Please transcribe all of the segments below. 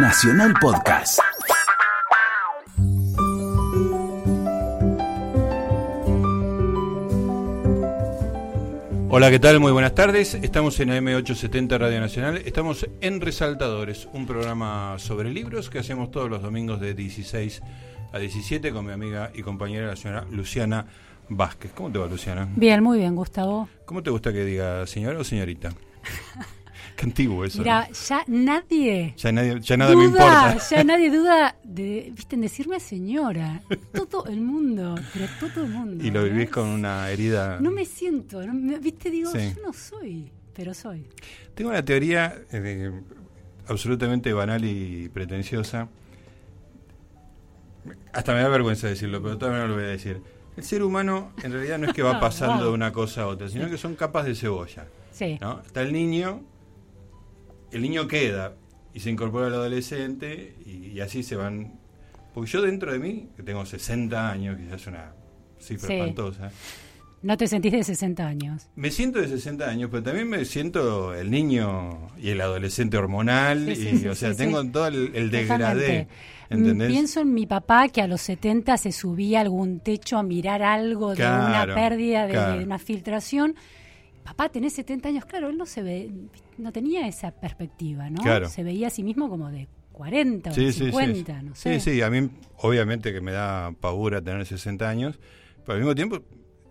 Nacional Podcast. Hola, ¿qué tal? Muy buenas tardes. Estamos en AM870 Radio Nacional. Estamos en Resaltadores, un programa sobre libros que hacemos todos los domingos de 16 a 17 con mi amiga y compañera la señora Luciana Vázquez. ¿Cómo te va, Luciana? Bien, muy bien, Gustavo. ¿Cómo te gusta que diga señora o señorita? Qué antiguo eso. Mira, ya nadie. Ya, nadie, ya nada me importa. Ya nadie duda de, viste, en decirme señora. Todo el mundo, pero todo el mundo. Y lo vivís con una herida. No me siento, viste, digo, yo no soy, pero soy. Tengo una teoría eh, absolutamente banal y pretenciosa. Hasta me da vergüenza decirlo, pero todavía no lo voy a decir. El ser humano en realidad no es que va pasando de una cosa a otra, sino que son capas de cebolla. Sí. ¿no? Está el niño el niño queda y se incorpora al adolescente y, así se van. Porque yo dentro de mí, que tengo 60 años, que ya es una cifra espantosa. No te sentís de 60 años. Me siento de 60 años, pero también me siento el niño y el adolescente hormonal. y, o sea, tengo todo el, degradé. ¿entendés? Pienso en mi papá que a los 70 se subía a algún techo a mirar algo de una pérdida, de, una filtración. Papá, tenés 70 años. Claro, él no se ve no tenía esa perspectiva, ¿no? Se veía a sí mismo como de 40 o 50, no sé. Sí, sí, a mí obviamente que me da pavura tener 60 años, pero al mismo tiempo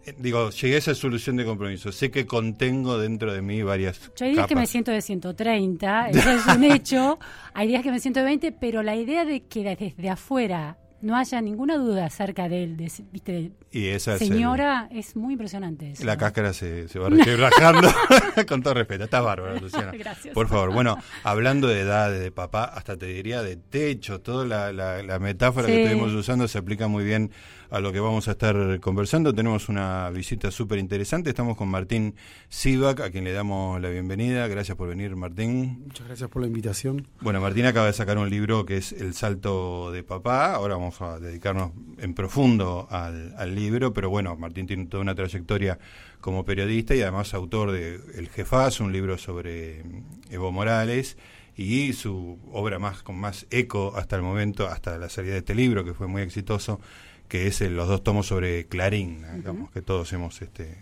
eh, digo, llegué a esa solución de compromiso. Sé que contengo dentro de mí varias. Yo hay días que me siento de 130, eso es un hecho. Hay días que me siento de 20, pero la idea de que desde afuera no haya ninguna duda acerca de él, de, ¿viste? Y esa señora es, muy impresionante. la cáscara se, se va resquebrajando, con todo respeto. Estás bárbaro, Luciana. Gracias. Por favor, bueno, hablando de edad, de papá, hasta te diría de techo, toda la, la, metáfora que estuvimos usando se aplica muy bien a lo que vamos a estar conversando. Tenemos una visita súper interesante. Estamos con Martín Sivak, a quien le damos la bienvenida. Gracias por venir, Martín. Muchas gracias por la invitación. Bueno, Martín acaba de sacar un libro que es El salto de papá. Ahora vamos a dedicarnos en profundo al, libro, pero bueno, Martín tiene toda una trayectoria como periodista y además autor de El Jefaz, un libro sobre Evo Morales y su obra más con más eco hasta el momento, hasta la salida de este libro, que fue muy exitoso, que es los dos tomos sobre Clarín, digamos, que todos hemos este,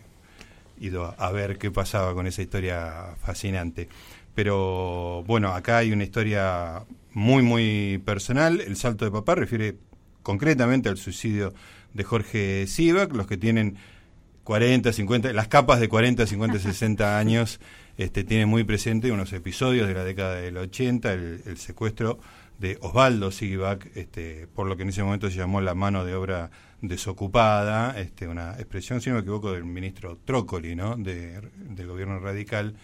ido a, ver qué pasaba con esa historia fascinante. Pero bueno, acá hay una historia muy, muy personal. El salto de papá refiere concretamente al suicidio de Jorge Sivak, los que tienen 40, 50, las capas de 40, 50, 60 años, este, tienen muy presente unos episodios de la década del 80, el secuestro de Osvaldo Sigibak, este, por lo que en ese momento se llamó la mano de obra desocupada, este, una expresión, si no me equivoco, del ministro Trócoli, ¿no? De, del gobierno radical,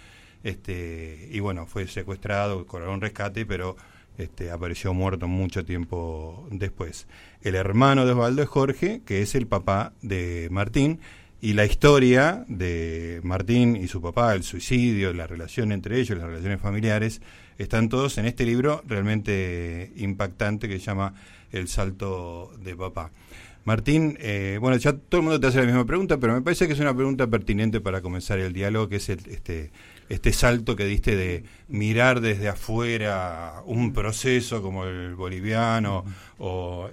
este, y bueno, fue secuestrado, cobró un rescate, pero este, apareció muerto mucho tiempo después. El hermano de Osvaldo es Jorge, que es el papá de Martín, y la historia de Martín y su papá, el suicidio, la relación entre ellos, las relaciones familiares, están todos en este libro realmente impactante que se llama El salto de papá. Martín, eh, bueno, ya todo el mundo te hace la misma pregunta, pero me parece que es una pregunta pertinente para comenzar el diálogo, que es este, este salto que diste de mirar desde afuera un proceso como el boliviano o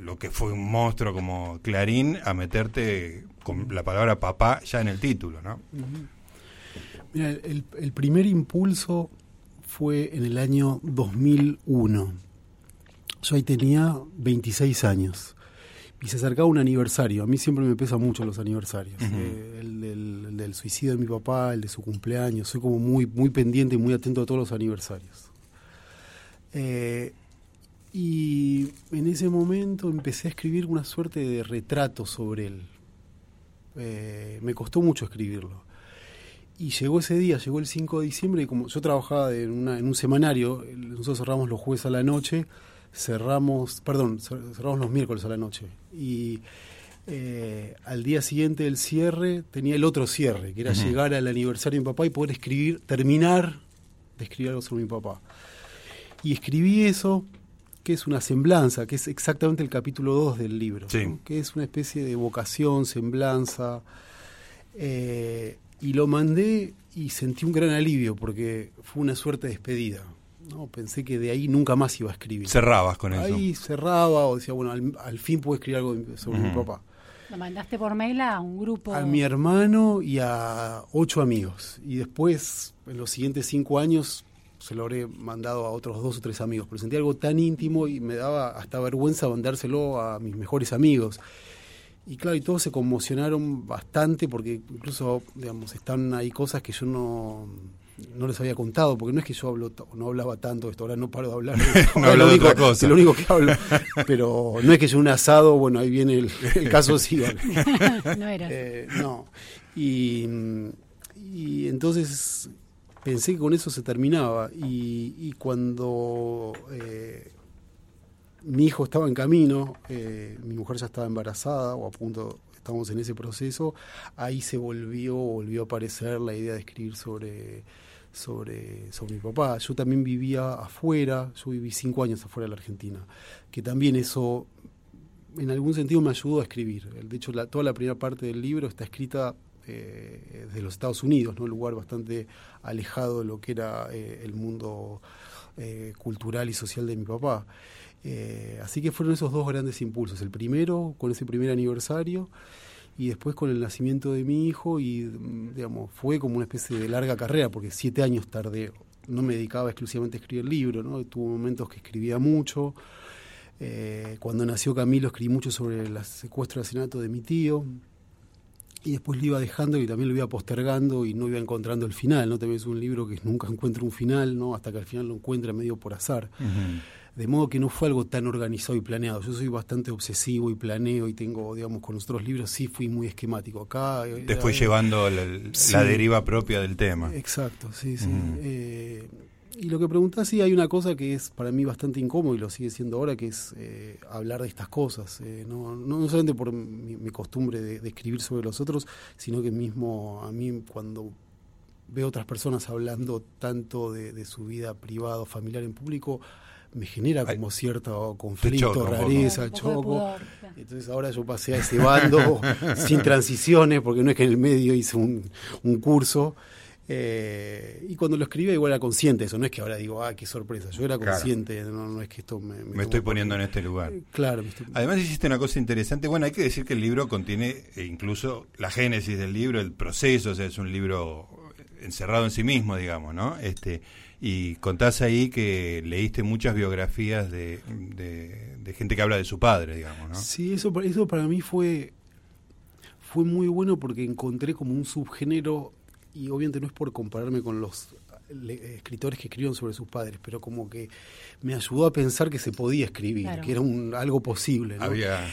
lo que fue un monstruo como Clarín a meterte con la palabra papá ya en el título, ¿no? Mira, el, primer impulso fue en el año 2001. Yo ahí tenía 26 años y se acercaba un aniversario. A mí siempre me pesan mucho los aniversarios. Eh, el, del, suicidio de mi papá, el de su cumpleaños. Soy como muy, muy pendiente y muy atento a todos los aniversarios. Eh, y en ese momento empecé a escribir una suerte de retrato sobre él. Eh, me costó mucho escribirlo. Y llegó ese día, llegó el 5 de diciembre, y como yo trabajaba en, en un semanario, nosotros cerramos los jueves a la noche, cerramos, perdón, cerramos los miércoles a la noche. Y eh, al día siguiente del cierre tenía el otro cierre, que era llegar al aniversario de mi papá y poder escribir, terminar de escribir algo sobre mi papá. Y escribí eso, que es una semblanza, que es exactamente el capítulo 2 del libro, que es una especie de vocación, semblanza. Eh, y lo mandé y sentí un gran alivio porque fue una suerte de despedida. no, pensé que de ahí nunca más iba a escribir. Cerrabas con eso. Ahí cerraba o decía, bueno, al, fin puedo escribir algo sobre mi papá. Lo mandaste por mail a un grupo. A mi hermano y a ocho amigos. Y después, en los siguientes cinco años, se lo habré mandado a otros dos o tres amigos. Pero sentí algo tan íntimo y me daba hasta vergüenza mandárselo a mis mejores amigos. Y claro, y todos se conmocionaron bastante porque incluso, digamos, están ahí cosas que yo no no les había contado, porque no es que yo hablo, no hablaba tanto de esto, ahora no paro de hablar. no hablo de otra cosa. Es lo único que hablo. Pero no es que yo un asado, bueno, ahí viene el, caso sí. no era. Eh, no. Y, y, entonces pensé que con eso se terminaba. Y, y cuando eh, mi hijo estaba en camino, eh, mi mujer ya estaba embarazada o a punto estamos en ese proceso, ahí se volvió, volvió a aparecer la idea de escribir sobre, sobre, sobre mi papá. Yo también vivía afuera, yo viví cinco años afuera de la Argentina, que también eso en algún sentido me ayudó a escribir. De hecho, la, toda la primera parte del libro está escrita eh, desde los Estados Unidos, ¿no? un lugar bastante alejado de lo que era eh, el mundo eh, cultural y social de mi papá. Eh, así que fueron esos dos grandes impulsos. El primero, con ese primer aniversario, y después con el nacimiento de mi hijo, y mm, digamos, fue como una especie de larga carrera, porque siete años tardé. No me dedicaba exclusivamente a escribir libro, ¿no? Tuvo momentos que escribía mucho. Eh, cuando nació Camilo escribí mucho sobre el secuestro y asesinato de mi tío y después lo iba dejando y también lo iba postergando y no iba encontrando el final, ¿no? También es un libro que nunca encuentra un final, ¿no? Hasta que al final lo encuentra medio por azar de modo que no fue algo tan organizado y planeado. Yo soy bastante obsesivo y planeo y tengo, digamos, con los otros libros sí fui muy esquemático. Acá... Eh, Te fue llevando la, deriva propia del tema. Exacto, sí, sí. Eh, y lo que preguntás, sí, hay una cosa que es para mí bastante incómodo y lo sigue siendo ahora, que es eh, hablar de estas cosas. no, no, solamente por mi, costumbre de, de, escribir sobre los otros, sino que mismo a mí cuando veo otras personas hablando tanto de, de su vida privada o familiar en público, me genera como cierto conflicto, rareza, choco. Entonces ahora yo pasé a ese bando sin transiciones, porque no es que en el medio hice un, un curso. Eh, y cuando lo escribía igual era consciente eso, no es que ahora digo, ah, qué sorpresa, yo era consciente, no, es que esto me... Me, estoy poniendo en este lugar. Eh, claro. Además hiciste una cosa interesante, bueno, hay que decir que el libro contiene eh, incluso la génesis del libro, el proceso, o sea, es un libro encerrado en sí mismo, digamos, ¿no? Este, y contás ahí que leíste muchas biografías de, de, gente que habla de su padre, digamos, ¿no? Sí, eso, eso para mí fue, fue muy bueno porque encontré como un subgénero, y obviamente no es por compararme con los escritores que escribieron sobre sus padres, pero como que me ayudó a pensar que se podía escribir, que era un, algo posible. ¿no? Había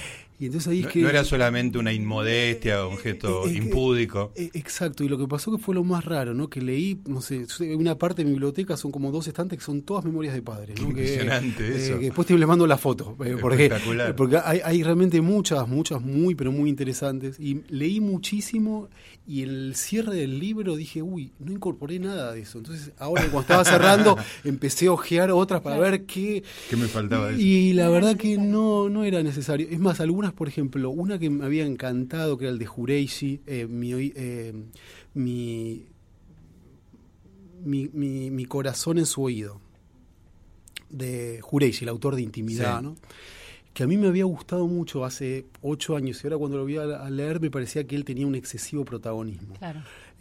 no, era solamente una inmodestia o un gesto eh, eh, impúdico. Eh, exacto, y lo que pasó que fue lo más raro, ¿no? Que leí, no sé, una parte de mi biblioteca son como dos estantes que son todas memorias de padres. ¿no? impresionante eso. después te les mando la foto. porque, Espectacular. Porque hay, hay realmente muchas, muchas muy, pero muy interesantes. Y leí muchísimo y en el cierre del libro dije, uy, no incorporé nada de eso. Entonces, ahora cuando estaba cerrando, empecé a ojear otras para ver qué... ¿Qué me faltaba? Y la verdad que no, no era necesario. Es más, algunas por ejemplo, una que me había encantado, que era el de Jureishi, eh, eh, mi, mi, mi, corazón en su oído, de Jureishi, el autor de Intimidad, ¿no? que a mí me había gustado mucho hace ocho años y ahora cuando lo vi a, leer me parecía que él tenía un excesivo protagonismo.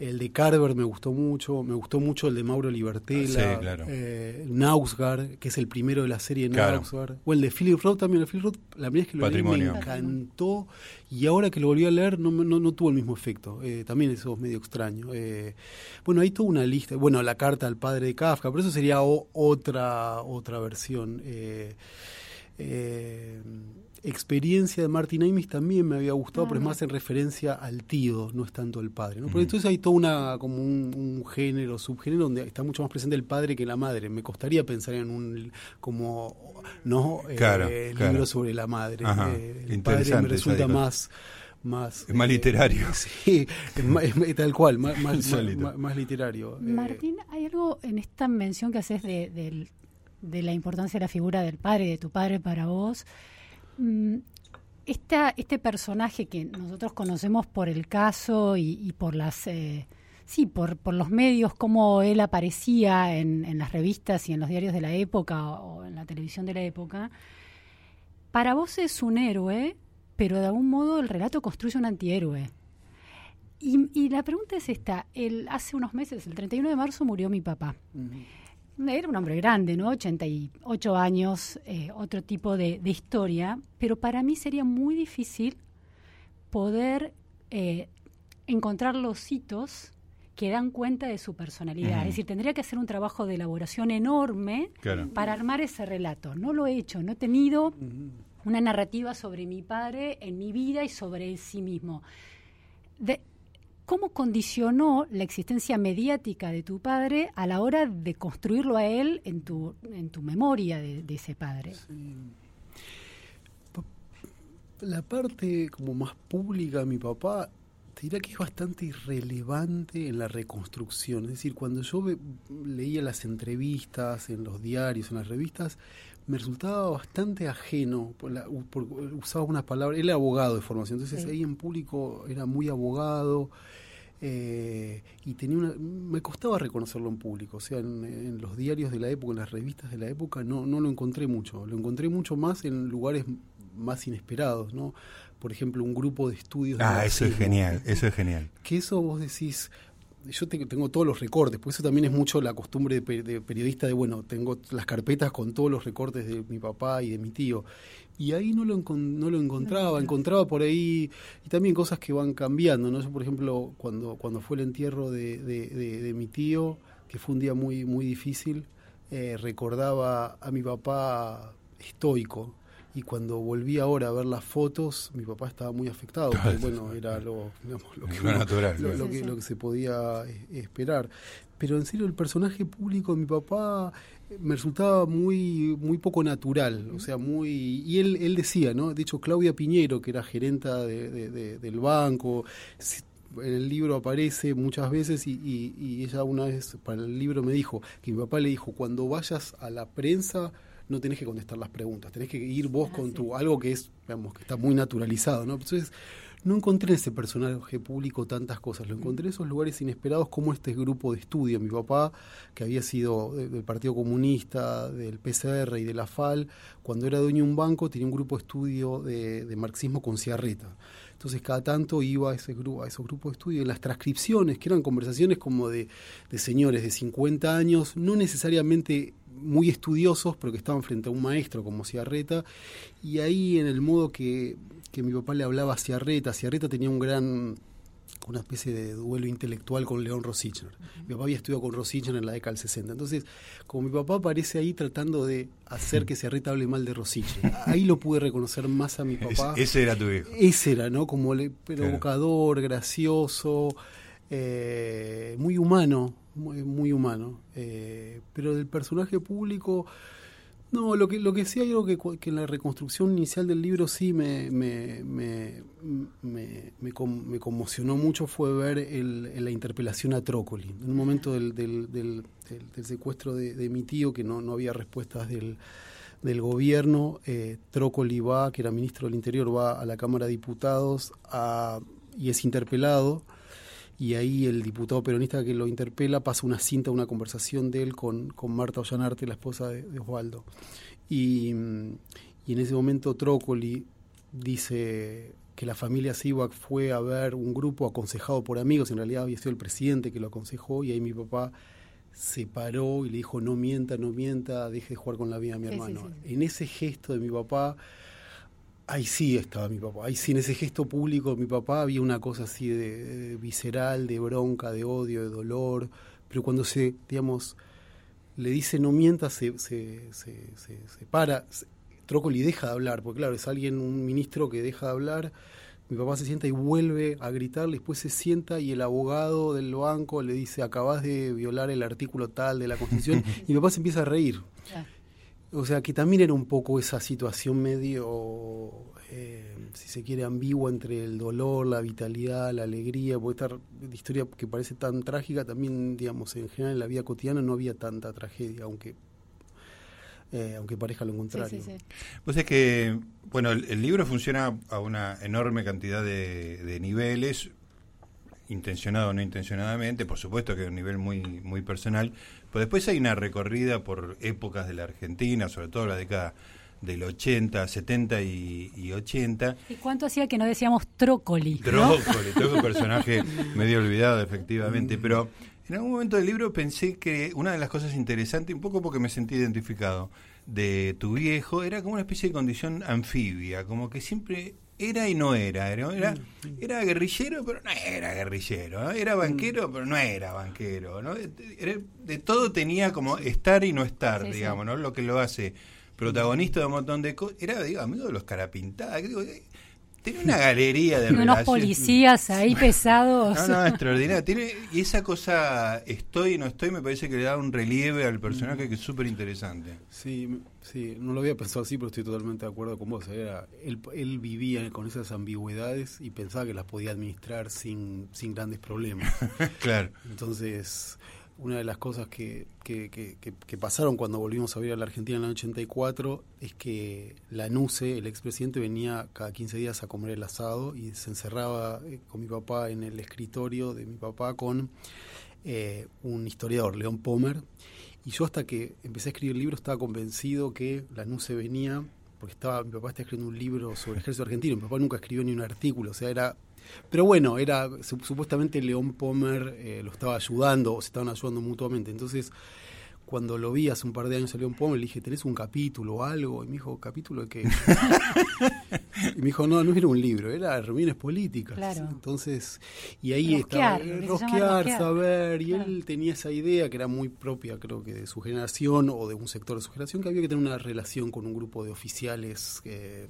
El de Carver me gustó mucho, me gustó mucho el de Mauro Libertela, eh, Nausgar, que es el primero de la serie Nausgar, o el de Philip Roth también, el Philip Roth, la primera vez que lo leí me encantó. Y ahora que lo volví a leer no, no, no tuvo el mismo efecto, eh, también eso es medio extraño. Eh, bueno, hay toda una lista, bueno, la carta al padre de Kafka, pero eso sería otra, otra versión. Eh, experiencia de Martin Amis también me había gustado, pero es más en referencia al tío, no es tanto el padre. ¿no? Porque entonces hay todo una, como un, género, subgénero donde está mucho más presente el padre que la madre. Me costaría pensar en un como no eh, libro sobre la madre. Eh, el padre me resulta más más es más literario sí es, tal cual más, más, literario Martín hay algo en esta mención que haces de, del de la importancia de la figura del padre, de tu padre para vos. Mm, este personaje que nosotros conocemos por el caso y, por las eh, sí, por, por los medios, cómo él aparecía en, las revistas y en los diarios de la época o en la televisión de la época, para vos es un héroe, pero de algún modo el relato construye un antihéroe. Y, la pregunta es esta, el, hace unos meses, el 31 de marzo, murió mi papá. Era un hombre grande, ¿no? 88 años, eh, otro tipo de, historia, pero para mí sería muy difícil poder eh, encontrar los hitos que dan cuenta de su personalidad. Es decir, tendría que hacer un trabajo de elaboración enorme para armar ese relato. No lo he hecho, no he tenido una narrativa sobre mi padre en mi vida y sobre sí mismo. De, ¿Cómo condicionó la existencia mediática de tu padre a la hora de construirlo a él en tu, en tu memoria de, ese padre? La parte como más pública de mi papá te diría que es bastante irrelevante en la reconstrucción. Es decir, cuando yo leía las entrevistas en los diarios, en las revistas, me resultaba bastante ajeno, por usaba unas palabras, él era abogado de formación, entonces ahí en público era muy abogado eh, y tenía una, me costaba reconocerlo en público, o sea, en, los diarios de la época, en las revistas de la época, no, no lo encontré mucho, lo encontré mucho más en lugares más inesperados, ¿no? Por ejemplo, un grupo de estudios. Ah, eso es genial, eso es genial. Que eso vos decís, yo tengo, todos los recortes, por eso también es mucho la costumbre de, periodista de, bueno, tengo las carpetas con todos los recortes de mi papá y de mi tío. Y ahí no lo, no lo encontraba, encontraba por ahí, y también cosas que van cambiando, ¿no? Yo, por ejemplo, cuando, cuando fue el entierro de, de mi tío, que fue un día muy, muy difícil, eh, recordaba a mi papá estoico, y cuando volví ahora a ver las fotos, mi papá estaba muy afectado, porque bueno, era lo, lo, que, natural, lo, que, lo que se podía eh, esperar. Pero en serio, el personaje público de mi papá eh, me resultaba muy muy poco natural, o sea, muy... Y él, él decía, ¿no? De hecho, Claudia Piñero, que era gerenta de, del banco, en el libro aparece muchas veces y, y, y, ella una vez para el libro me dijo que mi papá le dijo, cuando vayas a la prensa no tenés que contestar las preguntas, tenés que ir vos ah, con tu algo que es, digamos, que está muy naturalizado, ¿no? Entonces, no encontré en ese personaje público tantas cosas, lo encontré en esos lugares inesperados como este grupo de estudio. Mi papá, que había sido del Partido Comunista, del PCR y de la FAL, cuando era dueño de un banco tenía un grupo de estudio de, de marxismo con Ciarreta. Entonces cada tanto iba a, ese grupo, a esos grupos de estudio y las transcripciones, que eran conversaciones como de, de señores de 50 años, no necesariamente muy estudiosos, pero que estaban frente a un maestro como Ciarreta, y ahí en el modo que, que mi papá le hablaba a Ciarreta, Ciarreta tenía un gran una especie de duelo intelectual con León Rosichner. Mi papá había estudiado con Rosichner en la década del 60. Entonces, como mi papá aparece ahí tratando de hacer que Ciarreta hable mal de Rosichner, ahí lo pude reconocer más a mi papá. ese era tu hijo. Ese era, ¿no? Como le, provocador, gracioso, eh, muy humano, muy, humano. Eh, pero del personaje público, no, lo que, lo que sí hay algo que, que en la reconstrucción inicial del libro sí me, me, me, me, conmocionó mucho fue ver el, la interpelación a Trócoli. En un momento del, del, del, secuestro de, mi tío, que no, no había respuestas del, del gobierno, eh, Trócoli va, que era ministro del Interior, va a la Cámara de Diputados a, y es interpelado y ahí el diputado peronista que lo interpela pasa una cinta, una conversación de él con, con Marta Ollanarte, la esposa de, Osvaldo. Y, y, en ese momento Trócoli dice que la familia Sivak fue a ver un grupo aconsejado por amigos, en realidad había sido el presidente que lo aconsejó, y ahí mi papá se paró y le dijo no mienta, no mienta, deje de jugar con la vida de mi hermano. En ese gesto de mi papá ahí sí estaba mi papá, ahí sí en ese gesto público mi papá había una cosa así de, visceral, de bronca, de odio, de dolor, pero cuando se, digamos, le dice no mientas, se, se, se, se, para, Trócoli deja de hablar, porque claro, es alguien, un ministro que deja de hablar, mi papá se sienta y vuelve a gritar, después se sienta y el abogado del banco le dice, acabas de violar el artículo tal de la Constitución, y mi papá se empieza a reír. O sea, que también era un poco esa situación medio, eh, si se quiere, ambigua entre el dolor, la vitalidad, la alegría, porque esta historia que parece tan trágica, también, digamos, en general en la vida cotidiana no había tanta tragedia, aunque eh, aunque parezca lo contrario. Pues es que, bueno, el, libro funciona a una enorme cantidad de, niveles intencionado o no intencionadamente, por supuesto que a un nivel muy, muy personal, pero después hay una recorrida por épocas de la Argentina, sobre todo la década del 80, 70 y, 80. ¿Y cuánto hacía que no decíamos Trócoli? Trócoli, ¿no? un personaje medio olvidado, efectivamente, pero en algún momento del libro pensé que una de las cosas interesantes, un poco porque me sentí identificado, de tu viejo, era como una especie de condición anfibia, como que siempre era y no era. Era, era, guerrillero, pero no era guerrillero. Era banquero, pero no era banquero. ¿no? de todo tenía como estar y no estar, digamos, ¿no? Lo que lo hace protagonista de un montón de cosas. Era, digo, amigo de los carapintadas. Tiene una galería de Unos policías ahí pesados. No, no, extraordinario. Tiene, y esa cosa estoy y no estoy me parece que le da un relieve al personaje que es súper interesante. Sí, sí, no lo había pensado así, pero estoy totalmente de acuerdo con vos. Era, él, él vivía con esas ambigüedades y pensaba que las podía administrar sin, sin grandes problemas. claro. Entonces una de las cosas que, que, pasaron cuando volvimos a ver a la Argentina en el 84 es que la NUCE, el expresidente, venía cada 15 días a comer el asado y se encerraba eh, con mi papá en el escritorio de mi papá con eh, un historiador, León Pomer. Y yo hasta que empecé a escribir el libro estaba convencido que la NUCE venía, porque estaba, mi papá está escribiendo un libro sobre el ejército argentino, mi papá nunca escribió ni un artículo, o sea, era pero bueno, era supuestamente León Pomer eh, lo estaba ayudando, o se estaban ayudando mutuamente. Entonces, cuando lo vi hace un par de años a León Pomer, le dije, ¿tenés un capítulo o algo? Y me dijo, ¿capítulo de qué? y me dijo, no, no era un libro, era reuniones políticas. Claro. Entonces, y ahí estaba, rosquear, saber, y él tenía esa idea que era muy propia, creo que de su generación o de un sector de su generación, que había que tener una relación con un grupo de oficiales. Eh,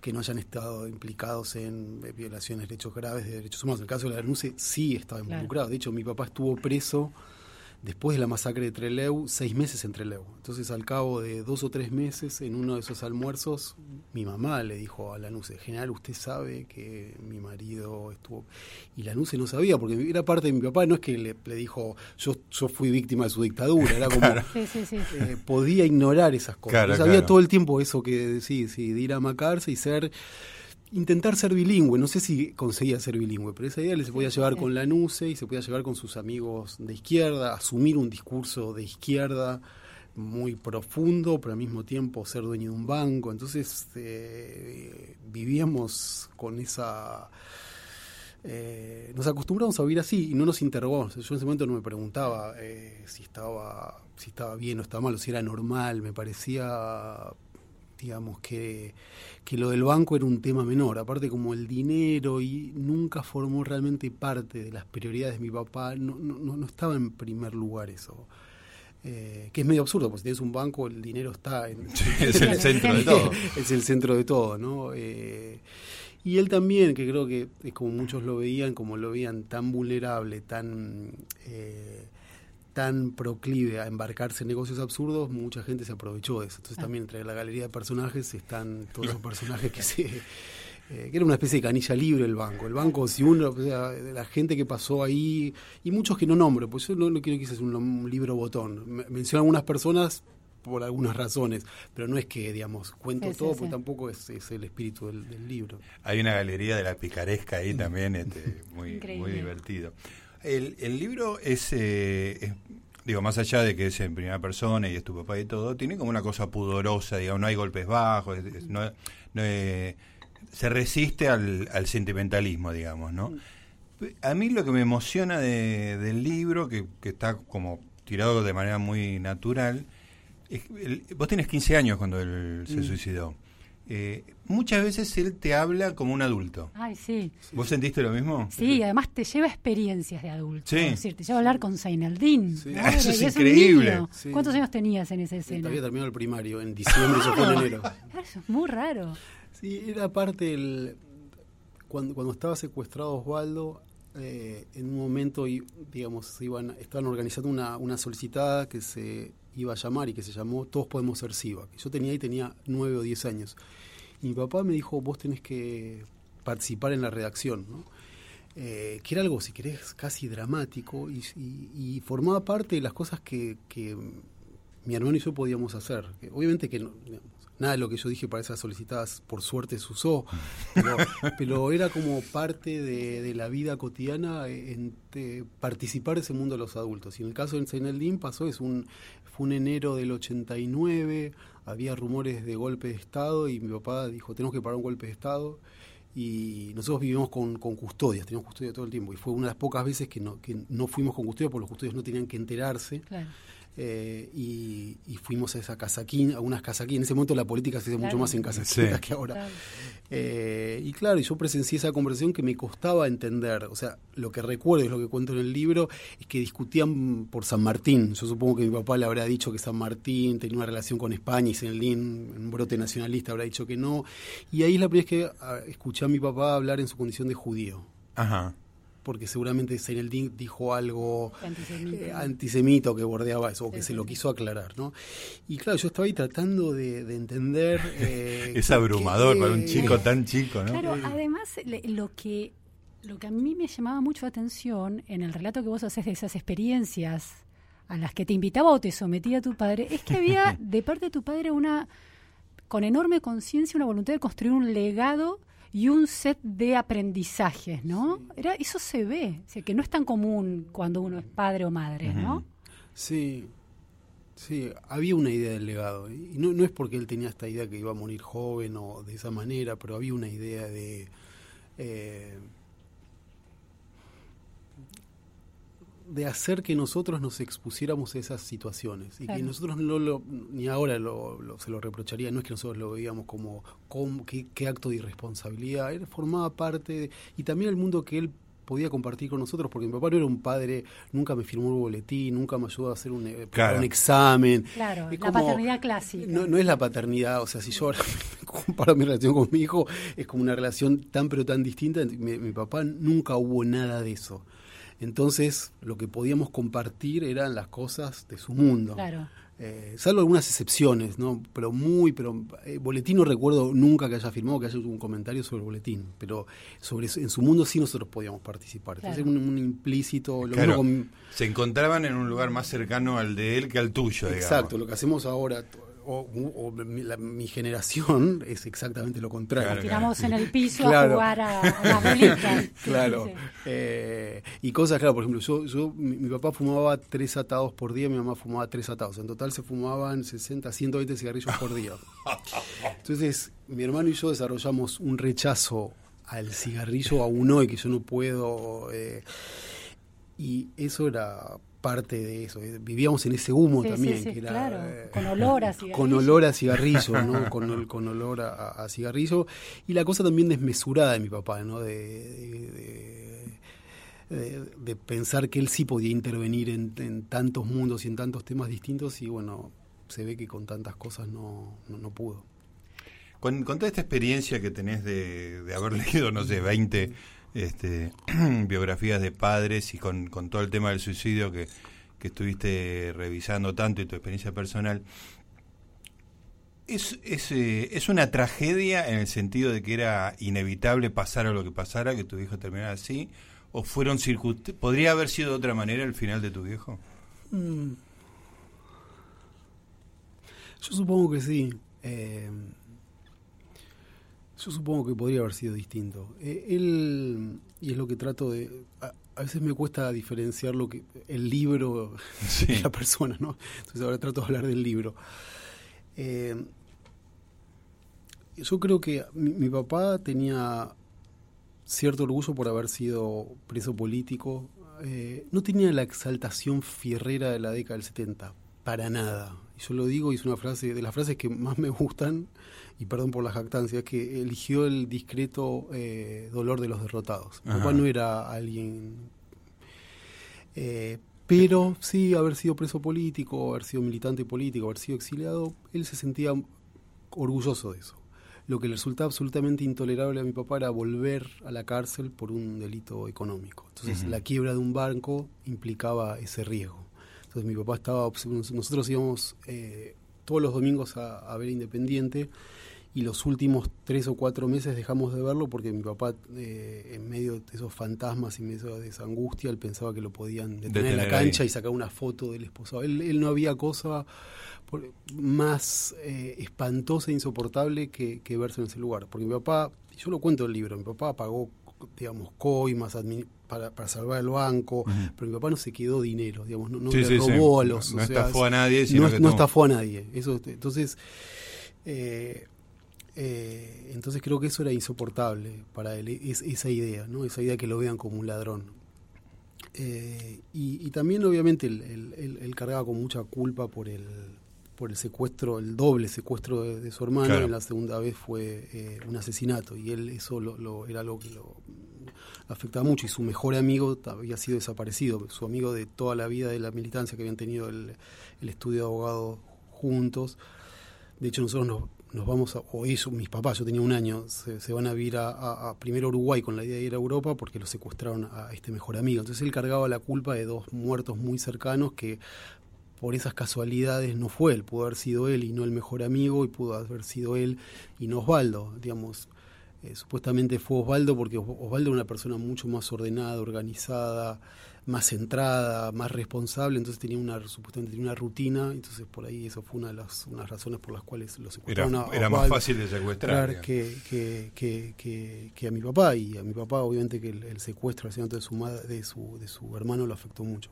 que no hayan estado implicados en eh, violaciones de derechos graves de derechos humanos. En el caso de la denuncie sí estaba involucrado. De hecho, mi papá estuvo preso después de la masacre de Trelew, seis meses en Trelew. Entonces, al cabo de dos o tres meses, en uno de esos almuerzos, mi mamá le dijo a Lanuse, general, usted sabe que mi marido estuvo... Y Lanuse no sabía, porque era parte de mi papá, no es que le, dijo, yo, yo fui víctima de su dictadura, era como... Eh, podía ignorar esas cosas. sabía todo el tiempo eso que sí, sí, de ir a macarse y ser intentar ser bilingüe. No sé si conseguía ser bilingüe, pero esa idea le se podía llevar con la NUCE y se podía llevar con sus amigos de izquierda, asumir un discurso de izquierda muy profundo, pero al mismo tiempo ser dueño de un banco. Entonces eh, vivíamos con esa... Eh, nos acostumbramos a vivir así y no nos interrogamos. Yo en ese momento no me preguntaba eh, si estaba si estaba bien o estaba mal o si era normal. Me parecía digamos que, lo del banco era un tema menor, aparte como el dinero y nunca formó realmente parte de las prioridades de mi papá, no, no, no estaba en primer lugar eso. Eh, que es medio absurdo, porque si tienes un banco el dinero está en... es el centro de todo. es el centro de todo, ¿no? Eh, y él también, que creo que es como muchos lo veían, como lo veían tan vulnerable, tan... Eh, tan proclive a embarcarse en negocios absurdos, mucha gente se aprovechó de eso. Entonces ah. también entre la galería de personajes están todos los personajes que se... Eh, que era una especie de canilla libre el banco. El banco, si uno, o sea, la gente que pasó ahí, y muchos que no nombro, pues yo no, quiero que sea un, libro botón. Menciono algunas personas por algunas razones, pero no es que, digamos, cuento todo, porque tampoco es, el espíritu del, libro. Hay una galería de la picaresca ahí también, este, muy, muy divertido. El, el libro es, eh, digo, más allá de que es en primera persona y es tu papá y todo, tiene como una cosa pudorosa, digamos, no hay golpes bajos, no, eh, se resiste al, al, sentimentalismo, digamos, ¿no? A mí lo que me emociona de, del libro, que, que, está como tirado de manera muy natural, es, vos tienes 15 años cuando él se mm. suicidó. Eh, muchas veces él te habla como un adulto. Ay, sí. ¿Vos sentiste lo mismo? Sí, además te lleva experiencias de adulto. Sí. Es decir, te lleva a hablar con Zaineldin. Sí. Eso es, increíble. ¿Cuántos años tenías en esa escena? Había terminado el primario, en diciembre, eso fue en enero. Eso es muy raro. Sí, era parte del... Cuando, cuando estaba secuestrado Osvaldo, eh, en un momento, digamos, iban, estaban organizando una, una solicitada que se iba a llamar y que se llamó Todos podemos ser SIVA. Yo tenía ahí tenía nueve o diez años. Y mi papá me dijo, vos tenés que participar en la redacción, ¿no? Eh, que era algo, si querés, casi dramático y, formaba parte de las cosas que, mi hermano y yo podíamos hacer. Obviamente que no, nada de lo que yo dije para esas solicitadas, por suerte se usó, pero, era como parte de, la vida cotidiana en, participar de ese mundo de los adultos. Y en el caso de Seineldin pasó, es un, fue un enero del 89, había rumores de golpe de Estado y mi papá dijo, tenemos que parar un golpe de Estado. Y nosotros vivimos con, con custodias, teníamos custodia todo el tiempo. Y fue una de las pocas veces que no, que no fuimos con custodia porque los custodios no tenían que enterarse. Claro. Eh, y, fuimos a esa casaquín, a unas casaquín. En ese momento la política se hizo mucho más en casaquín que ahora. Eh, y claro, yo presencié esa conversación que me costaba entender. O sea, lo que recuerdo es lo que cuento en el libro, es que discutían por San Martín. Yo supongo que mi papá le habrá dicho que San Martín tenía una relación con España y Senlín, un brote nacionalista, habrá dicho que no. Y ahí es la primera vez que ah, escuché a mi papá hablar en su condición de judío. Ajá porque seguramente Seineldin dijo algo eh, antisemita que bordeaba eso, o que se lo quiso aclarar, ¿no? Y claro, yo estaba ahí tratando de, entender... Eh, es abrumador para un chico tan chico, ¿no? Claro, además lo que, lo que a mí me llamaba mucho la atención en el relato que vos haces de esas experiencias a las que te invitaba o te sometía tu padre, es que había de parte de tu padre una, con enorme conciencia, una voluntad de construir un legado y un set de aprendizajes, ¿no? Era, eso se ve, o que no es tan común cuando uno es padre o madre, ¿no? Sí, sí, había una idea del legado. Y no, no es porque él tenía esta idea que iba a morir joven o de esa manera, pero había una idea de... Eh, de hacer que nosotros nos expusiéramos a esas situaciones y que nosotros no lo, ni ahora lo, se lo reprocharía, no es que nosotros lo veíamos como, qué, acto de irresponsabilidad, él formaba parte y también el mundo que él podía compartir con nosotros, porque mi papá no era un padre, nunca me firmó un boletín, nunca me ayudó a hacer un, eh, un examen. Claro, la paternidad clásica. No, no, es la paternidad, o sea, si yo ahora comparo mi relación con mi hijo, es como una relación tan pero tan distinta. mi papá nunca hubo nada de eso. Entonces, lo que podíamos compartir eran las cosas de su mundo. Claro. Eh, salvo algunas excepciones, ¿no? Pero muy, pero eh, Boletín no recuerdo nunca que haya firmado, que haya hecho un comentario sobre Boletín, pero sobre en su mundo sí nosotros podíamos participar. Entonces un, implícito. Se encontraban en un lugar más cercano al de él que al tuyo, Exacto, lo que hacemos ahora o, mi, generación es exactamente lo contrario. Nos tiramos en el piso a jugar a, las bolitas. claro. Eh, y cosas, claro, por ejemplo, yo, yo mi, papá fumaba tres atados por día, mi mamá fumaba tres atados. En total se fumaban 60, 120 cigarrillos por día. Entonces, mi hermano y yo desarrollamos un rechazo al cigarrillo aún hoy que yo no puedo. Eh, y eso era parte de eso. Eh, vivíamos en ese humo también, que era, eh, con olor a cigarrillo. Con olor a cigarrillo, ¿no? con, con olor a, cigarrillo. Y la cosa también desmesurada de mi papá, ¿no? De, de, pensar que él sí podía intervenir en, tantos mundos y en tantos temas distintos y bueno, se ve que con tantas cosas no, no, pudo. Con, con, toda esta experiencia que tenés de, haber leído, no sé, 20 este, biografías de padres y con, con, todo el tema del suicidio que, que estuviste revisando tanto y tu experiencia personal. Es, es, eh, es, una tragedia en el sentido de que era inevitable pasar a lo que pasara, que tu viejo terminara así, o fueron. ¿Podría haber sido de otra manera el final de tu viejo? Mm. Yo supongo que sí. Eh, yo supongo que podría haber sido distinto. Eh, él, y es lo que trato de... A, veces me cuesta diferenciar lo que el libro de la persona, ¿no? Entonces ahora trato de hablar del libro. Eh, yo creo que mi, papá tenía cierto orgullo por haber sido preso político. Eh, no tenía la exaltación fierrera de la década del 70, para nada. Y yo lo digo y es una frase de las frases que más me gustan y perdón por la jactancia, que eligió el discreto eh, dolor de los derrotados. Mi papá no era alguien... Eh, pero sí, haber sido preso político, haber sido militante político, haber sido exiliado, él se sentía orgulloso de eso. Lo que le resultaba absolutamente intolerable a mi papá era volver a la cárcel por un delito económico. Entonces, la quiebra de un banco implicaba ese riesgo. Entonces, mi papá estaba. Nosotros íbamos eh, todos los domingos a, a ver Independiente y los últimos tres o cuatro meses dejamos de verlo porque mi papá, eh, en medio de esos fantasmas y en medio de esa angustia, él pensaba que lo podían detener, en la cancha y sacar una foto del esposo. Él, no había cosa más eh, espantosa e insoportable que, verse en ese lugar. Porque mi papá, yo lo cuento en el libro, mi papá pagó, digamos, coimas para, para salvar el banco, pero mi papá no se quedó dinero, digamos, no, le robó a los... No, estafó a nadie, no, no estafó a nadie. Eso, entonces... Eh, eh, entonces creo que eso era insoportable para él, esa idea, ¿no? esa idea que lo vean como un ladrón. Eh, y, también obviamente él, cargaba con mucha culpa por el, por el secuestro, el doble secuestro de, su hermano, y la segunda vez fue eh, un asesinato, y él eso lo, era algo que lo afectaba mucho, y su mejor amigo había sido desaparecido, su amigo de toda la vida de la militancia que habían tenido el, el estudio de abogado juntos. De hecho, nosotros nos, nos vamos a, o eso, mis papás, yo tenía un año, se, van a vivir a, primero Uruguay con la idea de ir a Europa porque lo secuestraron a este mejor amigo. Entonces él cargaba la culpa de dos muertos muy cercanos que por esas casualidades no fue él, pudo haber sido él y no el mejor amigo y pudo haber sido él y no Osvaldo, digamos. Eh, supuestamente fue Osvaldo porque Osvaldo era una persona mucho más ordenada, organizada, más centrada, más responsable, entonces tenía una supuestamente tenía una rutina, entonces por ahí eso fue una de las unas razones por las cuales lo secuestraron. Era, era más fácil de secuestrar que, que, que, que, a mi papá y a mi papá obviamente que el, secuestro de su madre, de su de su hermano lo afectó mucho.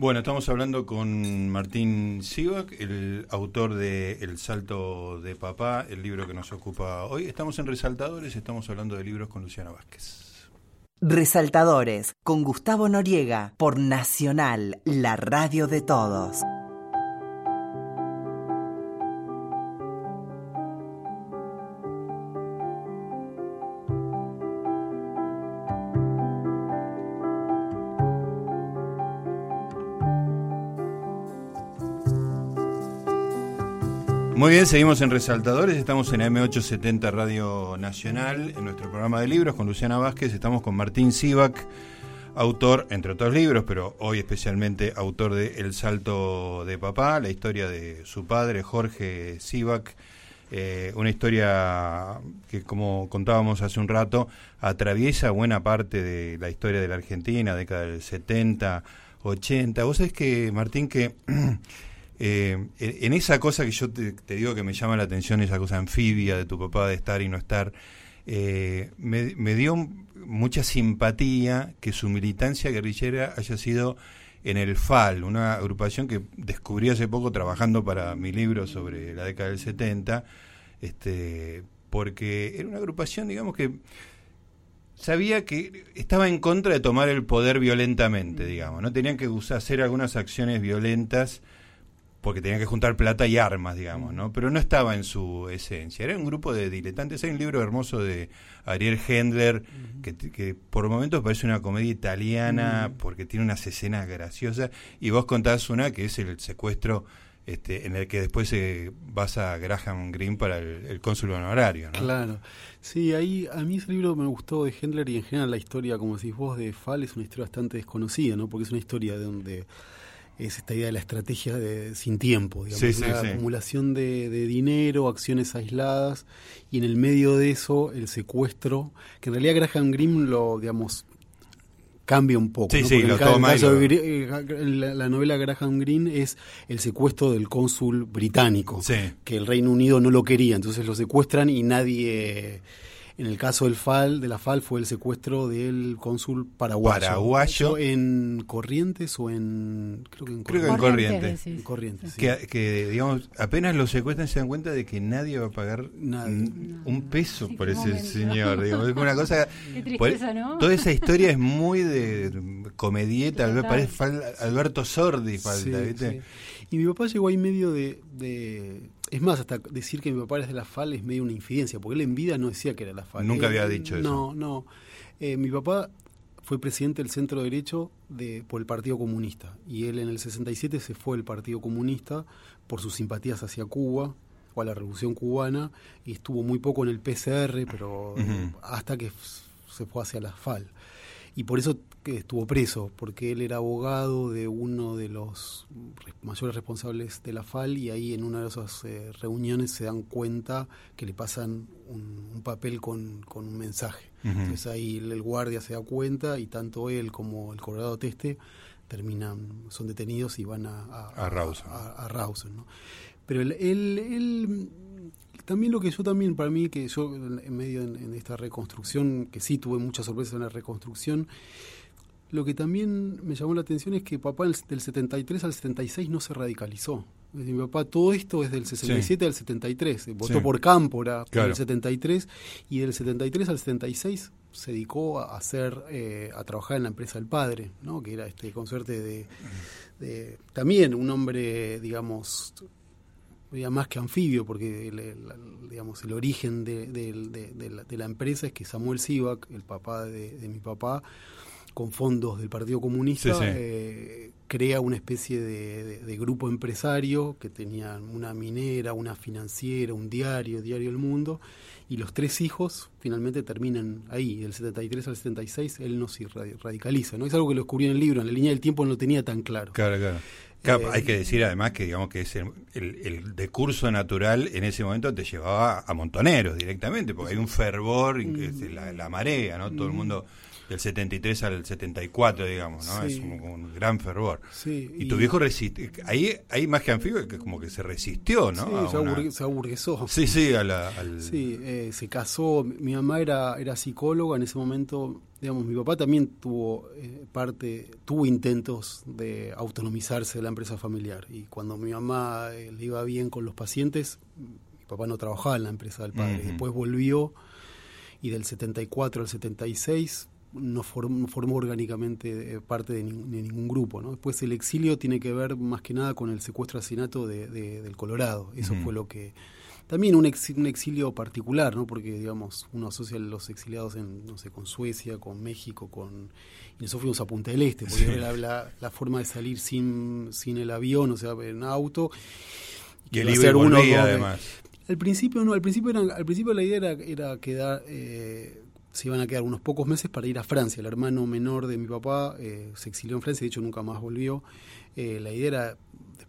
Bueno, estamos hablando con Martín Sivak, el autor de El Salto de Papá, el libro que nos ocupa hoy. Estamos en Resaltadores, estamos hablando de libros con Luciana Vázquez. Resaltadores, con Gustavo Noriega, por Nacional, la radio de todos. Muy bien, seguimos en Resaltadores, estamos en M870 Radio Nacional, en nuestro programa de libros con Luciana Vázquez, estamos con Martín Sivak, autor, entre otros libros, pero hoy especialmente autor de El Salto de Papá, la historia de su padre, Jorge Sivak, eh, una historia que, como contábamos hace un rato, atraviesa buena parte de la historia de la Argentina, década del 70, 80. Vos sabés que, Martín, que... Eh, en esa cosa que yo te, digo que me llama la atención, esa cosa anfibia de tu papá de estar y no estar, eh, me, dio mucha simpatía que su militancia guerrillera haya sido en el FAL, una agrupación que descubrí hace poco trabajando para mi libro sobre la década del 70, este, porque era una agrupación, digamos que sabía que estaba en contra de tomar el poder violentamente, digamos, no tenían que hacer algunas acciones violentas porque tenía que juntar plata y armas, digamos, ¿no? Pero no estaba en su esencia. Era un grupo de diletantes. Hay un libro hermoso de Ariel Hendler que, por momentos parece una comedia italiana porque tiene unas escenas graciosas. Y vos contás una que es el secuestro este, en el que después eh, vas a Graham Greene para el, cónsul honorario, ¿no? Claro. Sí, ahí a mí ese libro me gustó de Hendler y en general la historia, como decís vos, de Fall es una historia bastante desconocida, ¿no? Porque es una historia de donde es esta idea de la estrategia de, sin tiempo, digamos, la acumulación de, dinero, acciones aisladas, y en el medio de eso el secuestro, que en realidad Graham Greene lo, digamos, cambia un poco. la, novela Graham Greene es el secuestro del cónsul británico, que el Reino Unido no lo quería, entonces lo secuestran y nadie en el caso del FAL, de la FAL, fue el secuestro del cónsul paraguayo. Paraguayo. En Corrientes o en. Creo que en Corrientes. en Corrientes. Que, digamos, apenas lo secuestran se dan cuenta de que nadie va a pagar un peso por ese señor. Digamos. Es una cosa. Qué tristeza, ¿no? Toda esa historia es muy de comedieta, Alberto Sordi falta, ¿viste? Y mi papá llegó ahí medio de es más, hasta decir que mi papá es de la FAL es medio una infidencia, porque él en vida no decía que era la FAL. Nunca había dicho eso. No, no. Eh, mi papá fue presidente del Centro Derecho de, por el Partido Comunista y él en el 67 se fue del Partido Comunista por sus simpatías hacia Cuba o a la Revolución Cubana y estuvo muy poco en el PCR, pero hasta que se fue hacia la FAL. Y por eso estuvo preso, porque él era abogado de uno de los mayores responsables de la FAL y ahí en una de esas eh, reuniones se dan cuenta que le pasan un, papel con, un mensaje. Entonces ahí el, guardia se da cuenta y tanto él como el Colorado Teste terminan, son detenidos y van a, a, a, Rawson. ¿no? Pero él, él, también lo que yo también, para mí, que yo en medio en, esta reconstrucción, que sí tuve muchas sorpresas en la reconstrucción, lo que también me llamó la atención es que papá del 73 al 76 no se radicalizó. Mi papá, todo esto es del 67 al 73. Votó por Cámpora en el 73 y del 73 al 76 se dedicó a hacer, eh, a trabajar en la empresa del padre, ¿no? que era este con suerte de, también un hombre, digamos, más que anfibio, porque el, digamos el origen de, la, empresa es que Samuel Sivak, el papá de, mi papá, con fondos del Partido Comunista, eh, crea una especie de, grupo empresario que tenía una minera, una financiera, un diario, Diario El Mundo, y los tres hijos finalmente terminan ahí, del 73 al 76, él no se radicaliza, ¿no? Es algo que lo descubrí en el libro, en la línea del tiempo no lo tenía tan claro. Claro, claro. Eh, hay que decir además que digamos que el, el, decurso natural en ese momento te llevaba a montoneros directamente, porque hay un fervor, mm. la, la, marea, ¿no? Todo el mm. mundo del 73 al 74, digamos, ¿no? Es un, gran fervor. y, tu viejo resiste, ahí, ahí más que anfibio, que como que se resistió, ¿no? Sí, se, aburguesó. Sí, sí, al... Sí, eh, se casó, mi mamá era, era psicóloga en ese momento, digamos, mi papá también tuvo eh, parte, tuvo intentos de autonomizarse de la empresa familiar, y cuando mi mamá eh, le iba bien con los pacientes, mi papá no trabajaba en la empresa del padre, después volvió y del 74 al 76 no, formó orgánicamente eh, parte de, ningún grupo. ¿no? Después el exilio tiene que ver más que nada con el secuestro asesinato de, del Colorado. Eso fue lo que... También un, un, exilio particular, ¿no? porque digamos uno asocia los exiliados en, no sé, con Suecia, con México, con... Y nosotros fuimos a Punta del Este, porque era la, forma de salir sin, sin el avión, o sea, en auto. Y el hacer uno además. Al principio no, al principio, era, al principio la idea era, era quedar... Eh, se iban a quedar unos pocos meses para ir a Francia. El hermano menor de mi papá eh, se exilió en Francia, de hecho nunca más volvió. Eh, la idea era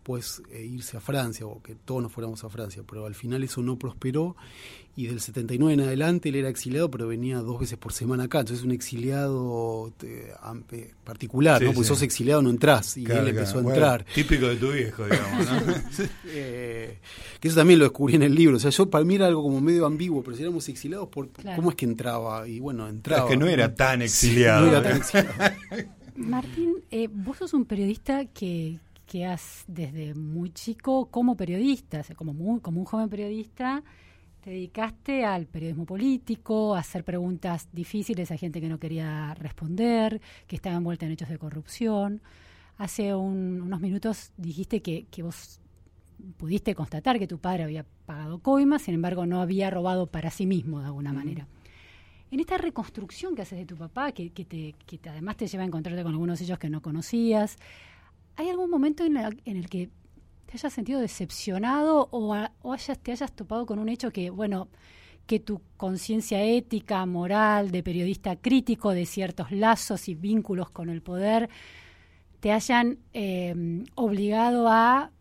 después eh, irse a Francia o que todos nos fuéramos a Francia, pero al final eso no prosperó y del 79 en adelante él era exiliado, pero venía dos veces por semana acá, entonces es un exiliado particular, ¿no? Porque sos exiliado no entras y él empezó a entrar. típico de tu viejo, digamos, ¿no? que eso también lo descubrí en el libro, o sea, yo para mí era algo como medio ambiguo, pero si éramos exiliados, por, ¿cómo es que entraba? Y bueno, entraba. Es que no era tan exiliado. no era tan exiliado. Martín, eh, vos sos un periodista que, que has desde muy chico como periodista, como, como un joven periodista, te dedicaste al periodismo político, a hacer preguntas difíciles a gente que no quería responder, que estaba envuelta en hechos de corrupción. Hace unos minutos dijiste que, que vos pudiste constatar que tu padre había pagado coimas, sin embargo no había robado para sí mismo de alguna manera. En esta reconstrucción que haces de tu papá, que, que, te, que además te lleva a encontrarte con algunos de ellos que no conocías, ¿Hay algún momento en, el que te hayas sentido decepcionado o, te hayas topado con un hecho que, bueno, que tu conciencia ética, moral, de periodista crítico de ciertos lazos y vínculos con el poder, te hayan em, obligado a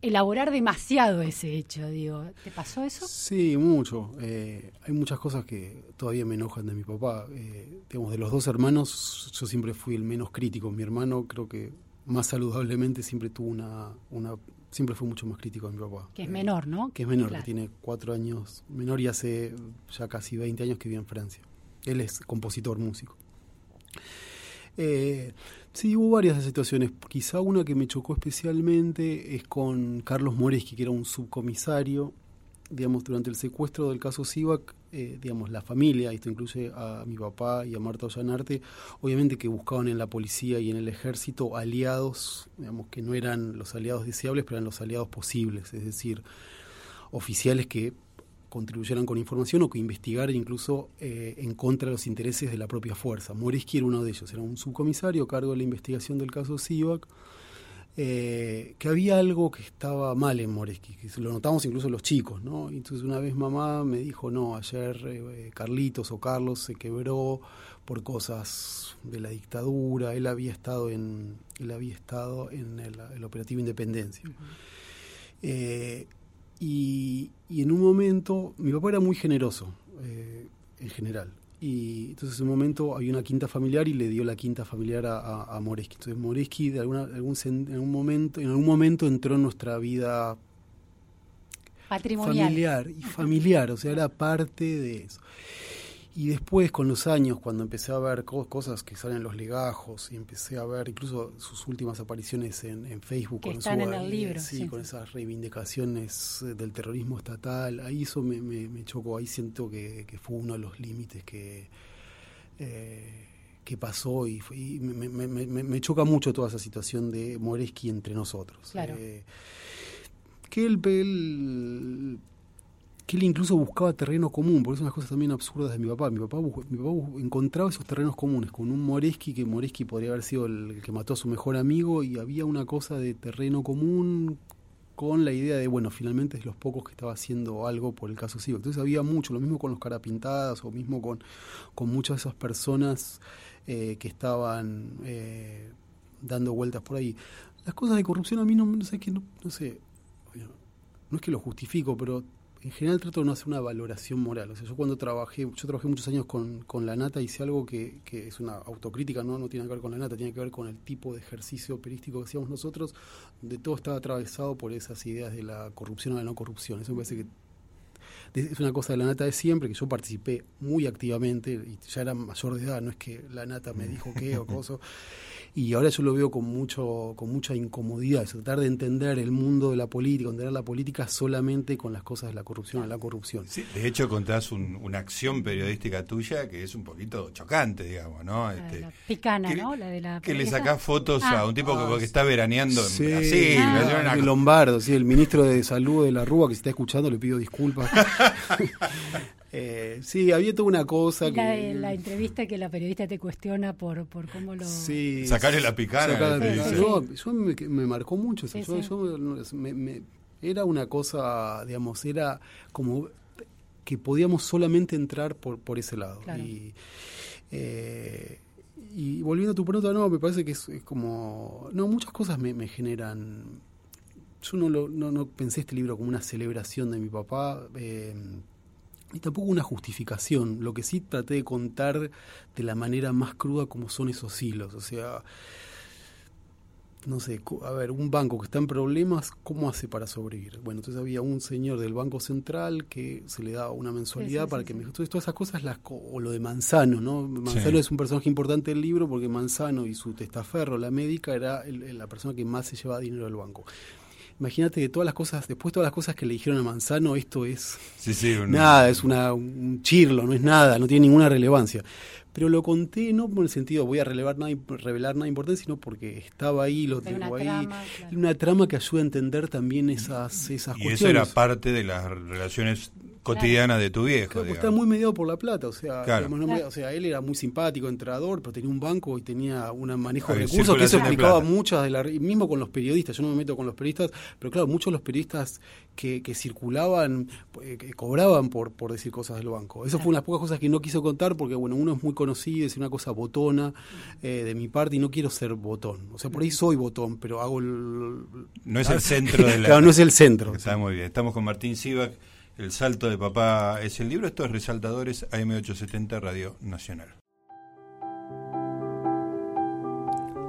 elaborar demasiado ese hecho, digo. ¿Te pasó eso? Sí, mucho. Eh, hay muchas cosas que todavía me enojan de mi papá. Eh, digamos, de los dos hermanos, yo siempre fui el menos crítico. Mi hermano creo que más saludablemente siempre tuvo una, una siempre fue mucho más crítico de mi papá. Que es menor, ¿no? Que es menor, que tiene cuatro años menor y hace ya casi 20 años que vive en Francia. Él es compositor, músico. Eh, sí, hubo varias situaciones. Quizá una que me chocó especialmente es con Carlos Moreski, que era un subcomisario digamos, durante el secuestro del caso Sivac, eh, digamos, la familia, esto incluye a mi papá y a Marta Ollanarte, obviamente que buscaban en la policía y en el ejército aliados, digamos, que no eran los aliados deseables, pero eran los aliados posibles, es decir, oficiales que contribuyeran con información o que investigaran incluso eh, en contra de los intereses de la propia fuerza. Moreski era uno de ellos, era un subcomisario a cargo de la investigación del caso Sivac eh, que había algo que estaba mal en Moreski, que lo notamos incluso los chicos, ¿no? Entonces una vez mamá me dijo, no, ayer eh, Carlitos o Carlos se quebró por cosas de la dictadura, él había estado en, él había estado en el, operativo Independencia. Eh, y, en un momento, mi papá era muy generoso en general, y entonces en un momento había una quinta familiar y le dio la quinta familiar a, a, Moreski. Entonces Moreski de alguna, algún, en, algún momento, en algún momento entró en nuestra vida patrimonial. familiar y familiar, o sea, era parte de eso. Y después, con los años, cuando empecé a ver cosas que salen en los legajos y empecé a ver incluso sus últimas apariciones en, Facebook, con, están en el libro, sí, con esas reivindicaciones eh, del terrorismo estatal, ahí eso me, me, chocó, ahí siento que, fue uno de los límites que, eh, que pasó y, me, me, choca mucho toda esa situación de Moreski entre nosotros. Claro. Eh, que él, él que él incluso buscaba terreno común, por eso unas cosas también absurdas de mi papá. Mi papá, mi papá encontraba esos terrenos comunes con un Moreski, que Moreski podría haber sido el que mató a su mejor amigo, y había una cosa de terreno común con la idea de, bueno, finalmente es los pocos que estaba haciendo algo por el caso Siva. Entonces había mucho, lo mismo con los carapintadas, o mismo con, con muchas de esas personas eh, que estaban eh, dando vueltas por ahí. Las cosas de corrupción a mí no, no sé, que no sé, no es que lo justifico, pero en general trato de no hacer una valoración moral. O sea, yo cuando trabajé, yo trabajé muchos años con, con la nata, hice algo que, que, es una autocrítica, ¿no? no tiene que ver con la nata, tiene que ver con el tipo de ejercicio operístico que hacíamos nosotros, de todo estaba atravesado por esas ideas de la corrupción o la no corrupción. Eso me parece que es una cosa de la nata de siempre, que yo participé muy activamente, y ya era mayor de edad, no es que la nata me dijo qué o cosa y ahora yo lo veo con mucho con mucha incomodidad, es tratar de entender el mundo de la política, entender la política solamente con las cosas de la corrupción, a la corrupción. de hecho contás una acción periodística tuya que es un poquito chocante, digamos, ¿no? Este, la picana, ¿no? La de la que le sacás fotos a ah. un tipo que, está veraneando en Brasil. Ah. Lombardo, sí, el ministro de Salud de la Rúa que se está escuchando le pido disculpas. Eh, sí, había toda una cosa la, que... La entrevista que la periodista te cuestiona por, por cómo lo... Sí, Sacarle la picana. yo me, marcó mucho eso. era una cosa, digamos, era como que podíamos solamente entrar por, por ese lado. Y, eh, y volviendo a tu pregunta, no, me parece que es, como... No, muchas cosas me, me generan... Yo no, lo, no, no pensé este libro como una celebración de mi papá. Eh, y tampoco una justificación, lo que sí traté de contar de la manera más cruda como son esos hilos, o sea, no sé, a ver, un banco que está en problemas, ¿cómo hace para sobrevivir? Bueno, entonces había un señor del Banco Central que se le daba una mensualidad para que me... Entonces todas esas cosas, las, o lo de Manzano, ¿no? Manzano es un personaje importante del libro porque Manzano y su testaferro, la médica, era la persona que más se llevaba dinero del banco. Imagínate que todas las cosas, después todas las cosas que le dijeron a Manzano, esto es nada, es una, un chirlo, no es nada, no tiene ninguna relevancia. Pero lo conté no por el sentido voy a relevar nada, revelar nada importante, sino porque estaba ahí, lo tengo ahí. Una trama que ayuda a entender también esas, esas y eso era parte de las relaciones cotidiana de tu viejo. Claro, está muy mediado por la plata, o sea, o sea, él era muy simpático, entrenador, pero tenía un banco y tenía un manejo de recursos que eso explicaba muchas de las, mismo con los periodistas, yo no me meto con los periodistas, pero claro, muchos de los periodistas que, que circulaban, eh, que cobraban por, por decir cosas del banco. Eso fue una de las pocas cosas que no quiso contar porque, bueno, uno es muy conocido, es una cosa botona eh, de mi parte y no quiero ser botón. O sea, por ahí soy botón, pero hago el... No es el centro de la... claro, no es el centro. Está muy bien. Estamos con Martín Sivak el salto de papá es el libro. Esto es Resaltadores AM870 Radio Nacional.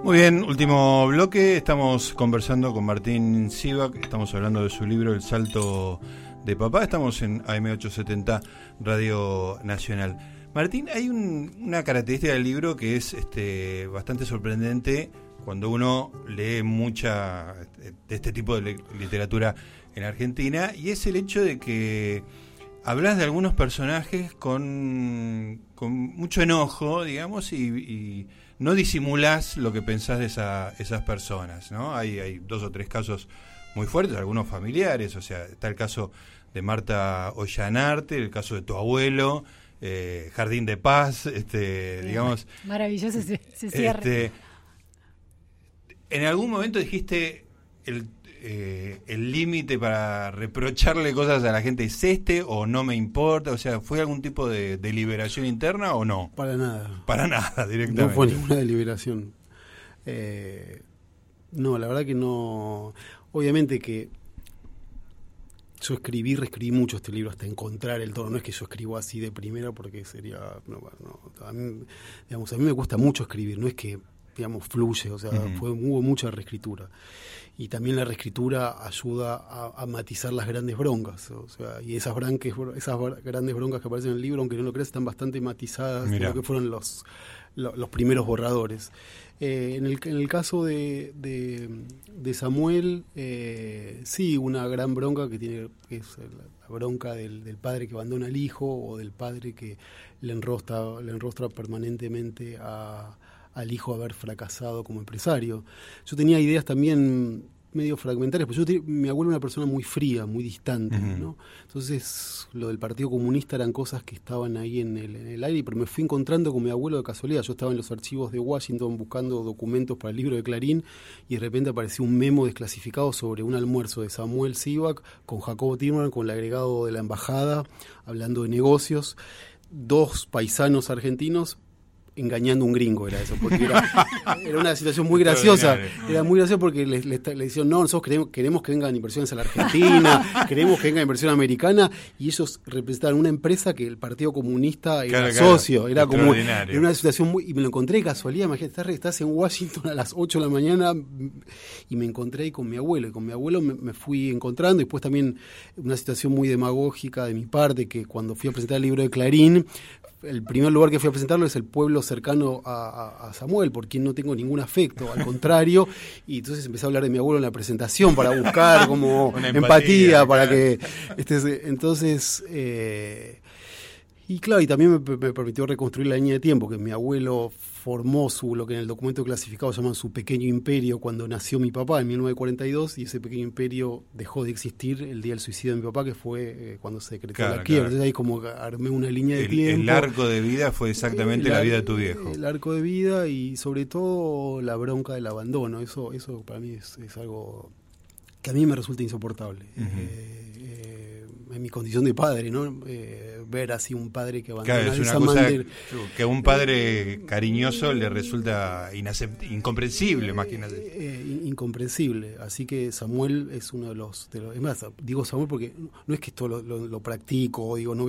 Muy bien, último bloque. Estamos conversando con Martín Sivak. Estamos hablando de su libro El salto de papá. Estamos en AM870 Radio Nacional. Martín, hay una característica del libro que es este, bastante sorprendente cuando uno lee mucha de este tipo de literatura en Argentina, y es el hecho de que hablas de algunos personajes con, con mucho enojo, digamos, y, no disimulas lo que pensás de esa, esas personas, ¿no? Hay, hay dos o tres casos muy fuertes, algunos familiares, o sea, está el caso de Marta Ollanarte, el caso de tu abuelo, eh, Jardín de Paz, este, digamos... Maravilloso se, cierra. Este, ¿En algún momento dijiste el eh, el límite para reprocharle cosas a la gente es este o no me importa? O sea, ¿fue algún tipo de deliberación interna o no? Para nada. Para nada, directamente. No fue ninguna deliberación. Eh, no, la verdad que no. Obviamente que yo escribí, reescribí mucho este libro hasta encontrar el tono. No es que yo escribo así de primera porque sería. a, mí, digamos, a mí me cuesta mucho escribir, no es que digamos, fluye, o sea, fue, hubo mucha reescritura y también la reescritura ayuda a, matizar las grandes broncas. O sea, y esas, branques, esas grandes broncas que aparecen en el libro, aunque no lo creas, están bastante matizadas de lo que fueron los, los, primeros borradores. Eh, en, el, en el caso de, de, Samuel, eh, sí, una gran bronca que tiene que es la bronca del, del, padre que abandona al hijo o del padre que le enrostra, le enrostra permanentemente a al hijo haber fracasado como empresario. Yo tenía ideas también medio fragmentarias, pues yo mi abuelo era una persona muy fría, muy distante, ¿no? Entonces, lo del Partido Comunista eran cosas que estaban ahí en el, en el, aire, pero me fui encontrando con mi abuelo de casualidad. Yo estaba en los archivos de Washington buscando documentos para el libro de Clarín y de repente apareció un memo desclasificado sobre un almuerzo de Samuel Sivak con Jacobo Timerman, con el agregado de la embajada, hablando de negocios. Dos paisanos argentinos engañando a un gringo era eso, porque era, una situación muy graciosa, era muy graciosa porque le, le, decían, no, nosotros queremos, queremos que vengan inversiones a la Argentina, queremos que venga inversión americana, y ellos representaban una empresa que el Partido Comunista era socio, era como era una situación muy, y me lo encontré de casualidad, imagínate, estás, en Washington a las 8 de la mañana y me encontré ahí con mi abuelo, y con mi abuelo me, me fui encontrando, y después también una situación muy demagógica de mi parte, que cuando fui a presentar el libro de Clarín, el primer lugar que fui a presentarlo es el pueblo cercano a, Samuel, por quien no tengo ningún afecto, al contrario, y entonces empecé a hablar de mi abuelo en la presentación para buscar como empatía, para que... Este, entonces... Eh, y claro, y también me, me, permitió reconstruir la línea de tiempo, que mi abuelo formó su, lo que en el documento clasificado llaman su pequeño imperio cuando nació mi papá en 1942 y ese pequeño imperio dejó de existir el día del suicidio de mi papá que fue eh, cuando se decretó la quiebra. Entonces ahí como armé una línea de tiempo. El arco de vida fue exactamente la vida de tu viejo. El arco de vida y sobre todo la bronca del abandono. Eso, eso para mí es, algo que a mí me resulta insoportable en mi condición de padre, ¿no? Eh, ver así un padre que abandona claro, es una cosa que a un padre cariñoso le resulta incomprensible, más que nada. Eh, incomprensible. Así que Samuel es uno de los, Es más, digo Samuel porque no es que esto lo, practico, digo, no,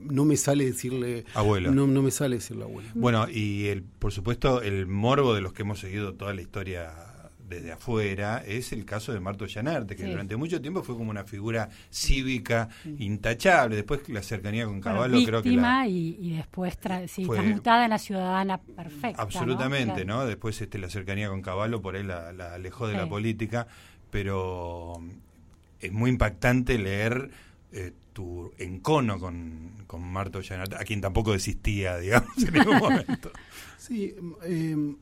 no me sale decirle... Abuelo. No, no me sale decirle abuelo. Bueno, y el, por supuesto el morbo de los que hemos seguido toda la historia desde afuera es el caso de Marto Llanarte, que durante mucho tiempo fue como una figura cívica intachable. Después la cercanía con Caballo creo que la, y, y después sí, transmutada en la ciudadana perfecta. Absolutamente, ¿no? Después este, la cercanía con Caballo por ahí la, alejó de la política, pero es muy impactante leer eh, tu encono con, con Marto Llanarte, a quien tampoco desistía, digamos, en ningún momento. Sí, eh,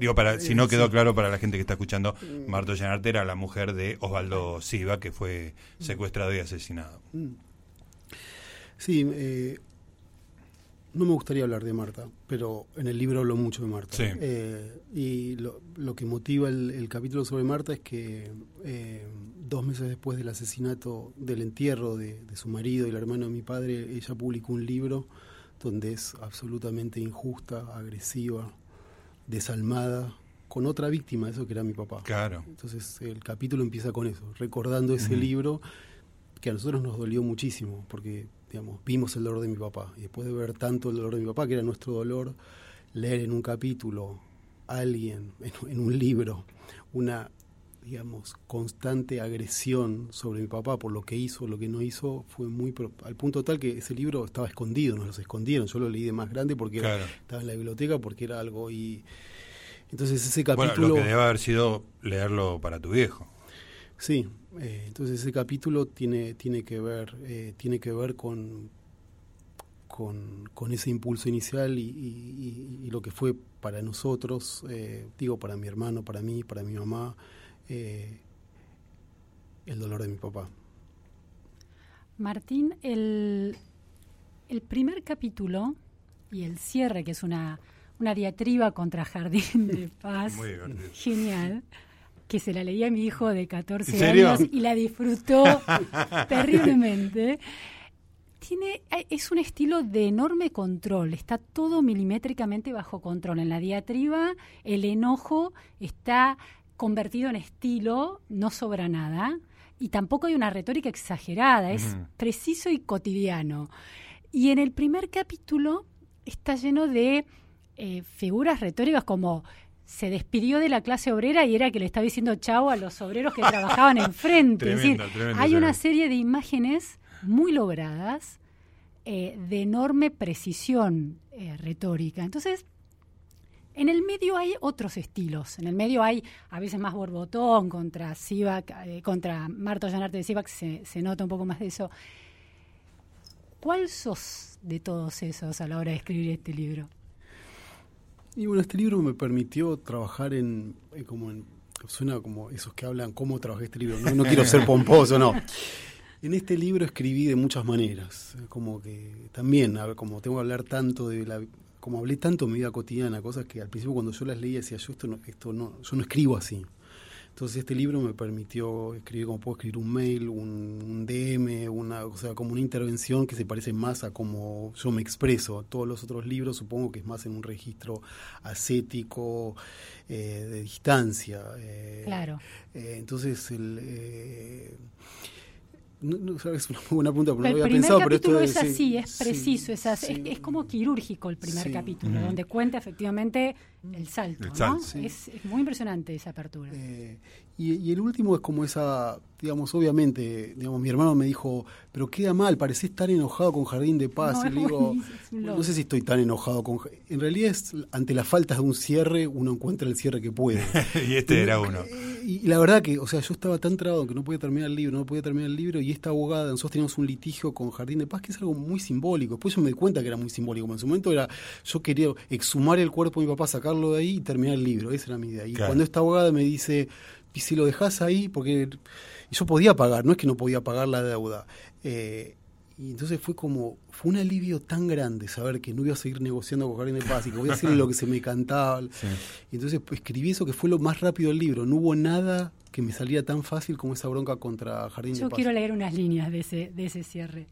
Digo, para, si no quedó claro para la gente que está escuchando. Marto Llanarte era la mujer de Osvaldo Silva, que fue mm. secuestrado y asesinado. Mm. Sí, eh, no me gustaría hablar de Marta, pero en el libro hablo mucho de Marta. Eh, y lo, que motiva el, capítulo sobre Marta es que eh, dos meses después del asesinato, del entierro de, de, su marido y el hermano de mi padre, ella publicó un libro donde es absolutamente injusta, agresiva, desalmada con otra víctima, eso que era mi papá. Claro. Entonces el capítulo empieza con eso, recordando ese libro que a nosotros nos dolió muchísimo, porque digamos, vimos el dolor de mi papá, y después de ver tanto el dolor de mi papá, que era nuestro dolor, leer en un capítulo a alguien, en, un libro, una digamos, constante agresión sobre mi papá por lo que hizo, lo que no hizo, fue muy al punto tal que ese libro estaba escondido, nos lo escondieron, yo lo leí de más grande porque estaba en la biblioteca, porque era algo y entonces ese capítulo... Bueno, lo que debe haber sido leerlo para tu viejo. Sí, eh, entonces ese capítulo tiene, tiene que ver, eh, tiene que ver con, con, ese impulso inicial y, lo que fue para nosotros, eh, digo, para mi hermano, para mí, para mi mamá, eh, el dolor de mi papá. Martín, el, el primer capítulo y el cierre, que es una, una diatriba contra Jardín de Paz. Genial que se la leía a mi hijo de 14 años y la disfrutó terriblemente. Tiene, es un estilo de enorme control, está todo milimétricamente bajo control. En la diatriba el enojo está convertido en estilo, no sobra nada, y tampoco hay una retórica exagerada, es preciso y cotidiano. Y en el primer capítulo está lleno de eh, figuras retóricas como se despidió de la clase obrera y era que le estaba diciendo chao a los obreros que trabajaban enfrente. es decir, hay una serie de imágenes muy logradas, eh, de enorme precisión eh, retórica. Entonces, en el medio hay otros estilos. En el medio hay a veces más borbotón contra Sivak, eh, contra Marto Llanarte de Sivak, se, se nota un poco más de eso. ¿Cuál sos de todos esos a la hora de escribir este libro? Y bueno, este libro me permitió trabajar en, como en, suena como esos que hablan cómo trabajé este libro, no, no quiero ser pomposo, no. En este libro escribí de muchas maneras, como que también, como tengo que hablar tanto de la, como hablé tanto de mi vida cotidiana, cosas que al principio cuando yo las leía decía, yo esto no, esto no, yo no escribo así. Entonces este libro me permitió escribir como puedo escribir un mail, un, DM, una, o sea, como una intervención que se parece más a como yo me expreso. Todos los otros libros supongo que es más en un registro ascético, eh, de distancia. Eh, claro. Eh, entonces el no, no, es una buena pregunta porque no había pensado, pero esto es así, es preciso, es, es, como quirúrgico el primer capítulo, donde cuenta efectivamente el salto. ¿no? es, muy impresionante esa apertura. Eh, y, el último es como esa, digamos, obviamente, digamos, mi hermano me dijo, pero queda mal, parecés tan enojado con Jardín de Paz. No, y le digo, no sé si estoy tan enojado con... En realidad es, ante la falta de un cierre, uno encuentra el cierre que puede. y este era uno. Y, la verdad que, o sea, yo estaba tan trabado que no podía terminar el libro, no podía terminar el libro, y esta abogada, nosotros teníamos un litigio con Jardín de Paz, que es algo muy simbólico. Después yo me di cuenta que era muy simbólico. En su momento era, yo quería exhumar el cuerpo de mi papá, sacarlo de ahí y terminar el libro. Esa era mi idea. Y cuando esta abogada me dice y si lo dejas ahí, porque yo podía pagar, no es que no podía pagar la deuda. Eh, y entonces fue como, fue un alivio tan grande saber que no iba a seguir negociando con Jardín de Paz y que voy a hacer lo que se me cantaba. Y entonces pues, escribí eso que fue lo más rápido del libro. No hubo nada que me saliera tan fácil como esa bronca contra Jardín de Paz. Yo quiero leer unas líneas de ese, de ese cierre.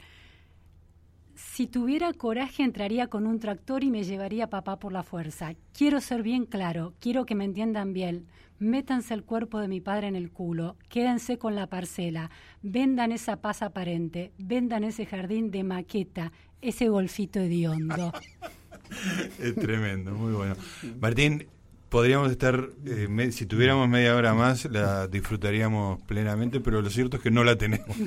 Si tuviera coraje entraría con un tractor y me llevaría a papá por la fuerza. Quiero ser bien claro, quiero que me entiendan bien métanse el cuerpo de mi padre en el culo, quédense con la parcela, vendan esa paz aparente, vendan ese jardín de maqueta, ese golfito hediondo. es tremendo, muy bueno. Martín, podríamos estar, eh, si tuviéramos media hora más, la disfrutaríamos plenamente, pero lo cierto es que no la tenemos.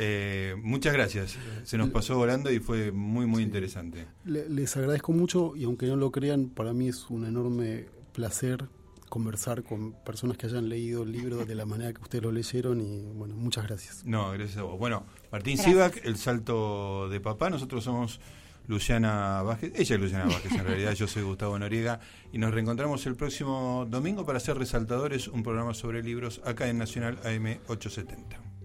Eh, muchas gracias. Se nos pasó volando y fue muy, muy interesante. les agradezco mucho y aunque no lo crean, para mí es un enorme placer conversar con personas que hayan leído el libro de la manera que ustedes lo leyeron y bueno, muchas gracias. No, gracias a vos. Bueno, Martín Sivak, El Salto de Papá, nosotros somos Luciana Vázquez, ella es Luciana Vázquez en realidad, yo soy Gustavo Noriega. Y nos reencontramos el próximo domingo para hacer Resaltadores, un programa sobre libros acá en Nacional AM 870.